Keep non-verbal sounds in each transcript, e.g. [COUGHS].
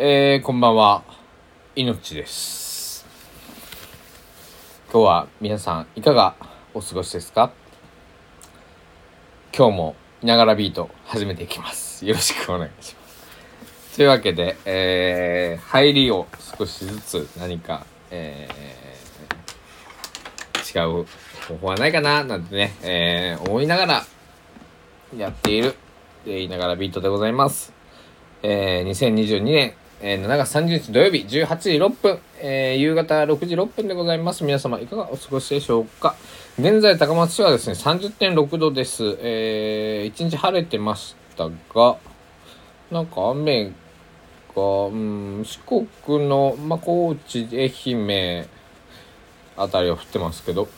えー、こんばんは。命です。今日は皆さんいかがお過ごしですか？今日もいながらビート始めていきます。よろしくお願いします。というわけで、えー、入りを少しずつ何か、えー、違う方法はないかな？なんてね、えー、思いながらやっている、えー、いながらビートでございます。えー、2022年、えー、7月30日土曜日18時6分、えー、夕方6時6分でございます。皆様いかがお過ごしでしょうか？現在高松市はですね、30.6度です。えー、一日晴れてましたが、なんか雨が、うん、四国の、まあ、高知、愛媛あたりは降ってますけど、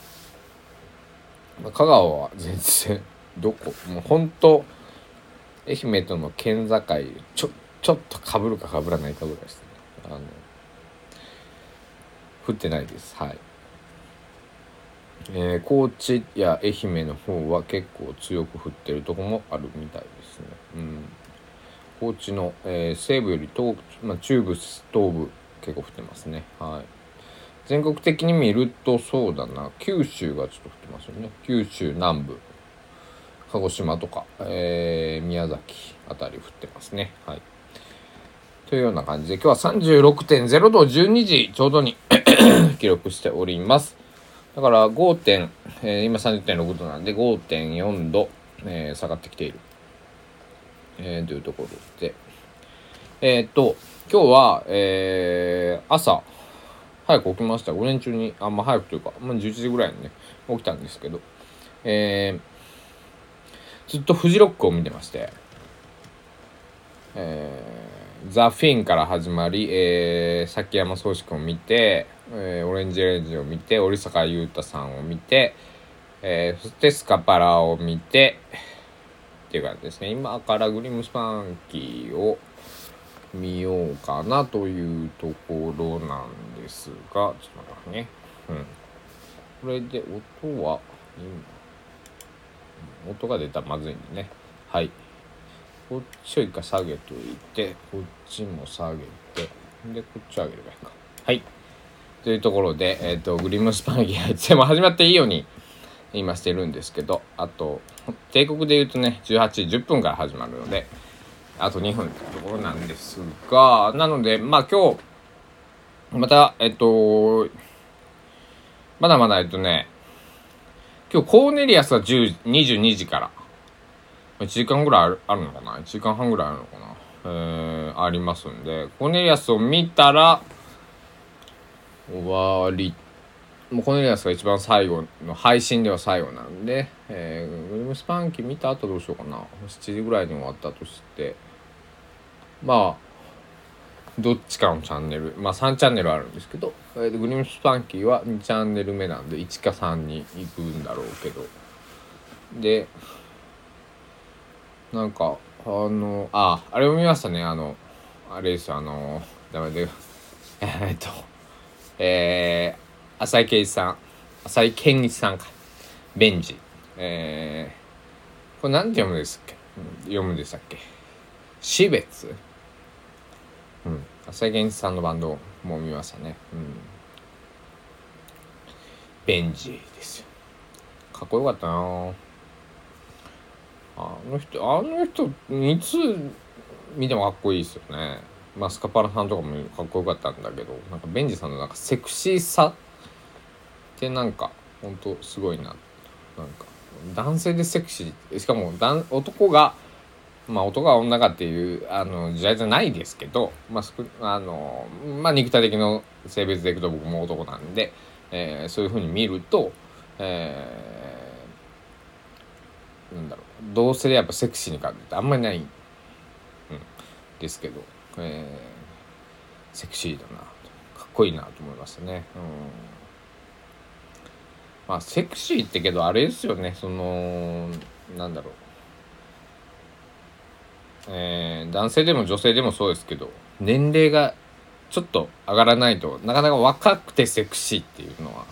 まあ香川は全然、どこもう本当愛媛との県境ちょちょっとかぶるかかぶらないかぐらいです。ねあの降ってないですはい。えー高知や愛媛の方は結構強く降ってるとこもあるみたいですね。うん。高知の、えー西部より東、まあ、中部東部結構降ってますね。はい。全国的に見るとそうだな。九州がちょっと降ってますよね九州南部。鹿児島とか、えー宮崎あたり降ってますね。はい。というような感じで、今日は36.0度12時ちょうどに [COUGHS] 記録しております。だから5点、えー今30.6度なんで5.4度、えー下がってきている、えーというところで。えっと、今日は、え朝、早く起きました。午前中に、あんま、早くというか、まあ、11時ぐらいにね、起きたんですけど、えずっとフジロックを見てまして、えザ・フィンから始まり、えー、崎山宗志君を見て、えーオレンジレンジを見て、織坂優太さんを見て、えーそしてスカパラを見て、っていう感じですね。今からグリムスパンキーを見ようかなというところなんですが、ちょっと待ってね。うん。これで音は、今、音が出たらまずいんでねはいこっちを一回下げといてこっちも下げてでこっち上げればいいか。はい。というところで、えっとグリムスパンギーいつでも始まっていいように今してるんですけどあと帝国で言うとね18時10分から始まるのであと2分ってところなんですがなのでまあ今日またえっとまだまだえっとね今日コーネリアスが10 22時から1時間ぐらいあるあるのかな？1時間半ぐらいあるのかな？えー、ありますんで。コネリアスを見たら終わり。もうコネリアスが一番最後の配信では最後なんで、えー、グリムスパンキー見た後どうしようかな。7時ぐらいに終わったとして。まあどっちかのチャンネル。まあ3チャンネルあるんですけど、えー、グリムスパンキーは2チャンネル目なんで1か3に行くんだろうけど。でなんかあのああれを見ましたね。あのあれですよあのダメで [LAUGHS] えっとえー、浅井圭一さん浅井健一さんか。ベンジ。えー、これなんて読むんですっけ？読むんでしたっけ？死別。うん、浅井健一さんのバンドも見ましたね。うん。ベンジですよ。かっこよかったなぁ。あの人、あの人、いつ見てもかっこいいですよね。まあ、スカパラさんとかもかっこよかったんだけど、なんかベンジさんのなんかセクシーさってなんか、ほんとすごいな。なんか、男性でセクシー、しかも男が、まあ男が女がっていうあの時代じゃないですけど、まあ、あのまあ肉体的な性別でいくと僕も男なんで、えーそういうふうに見ると、えーなんだろう。同性でやっぱセクシーに感じてあんまりない、うん、ですけど、えーセクシーだな。かっこいいなと思いましたね。うん。まあセクシーってけどあれですよね。そのなんだろう。えー男性でも女性でもそうですけど。年齢がちょっと上がらないとなかなか若くてセクシーっていうのは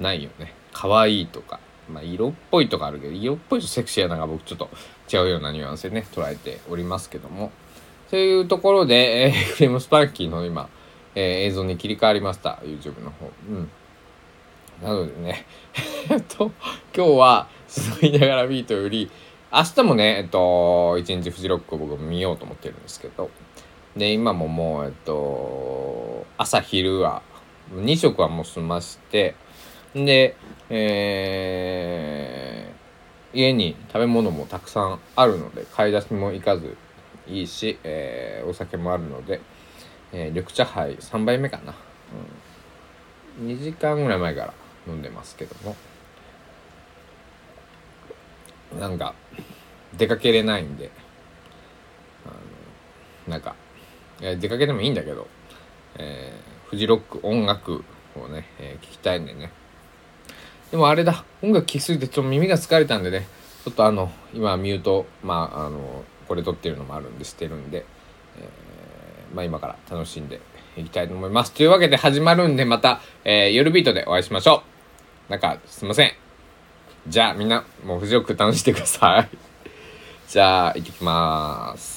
ないよね。可愛いとか、まあ、色っぽいとかあるけど色っぽいとセクシーやなんか僕ちょっと違うようなニュアンスでね捉えておりますけども、そういうところで、えー、フレームスパンキーの今、えー、映像に切り替わりました。YouTube の方。うん。なのでね、[LAUGHS] えっと、今日は、座りながらビートより、明日もね、えっと、一日フジロックを僕見ようと思ってるんですけど、で、今ももう、えっと、朝昼は、2食はもう済まして、で、えー、家に食べ物もたくさんあるので、買い出しも行かずいいし、えー、お酒もあるので、えー、緑茶杯3杯目かな、うん、2時間ぐらい前から飲んでますけども。なんか出かけれないんであのなんかいや出かけてもいいんだけど、えー、フジロック音楽をね、えー、聞きたいんでね。でもあれだ音楽聴きすぎてちょっと耳が疲れたんでねちょっとあの今ミュートまああのこれ撮ってるのもあるんでしてるんで、えー、まあ今から楽しんでいきたいと思います。というわけで始まるんでまた、えー、夜ビートでお会いしましょう。なんかすいません。じゃあみんなもう藤尾く楽しんでください。じゃあ行ってきます。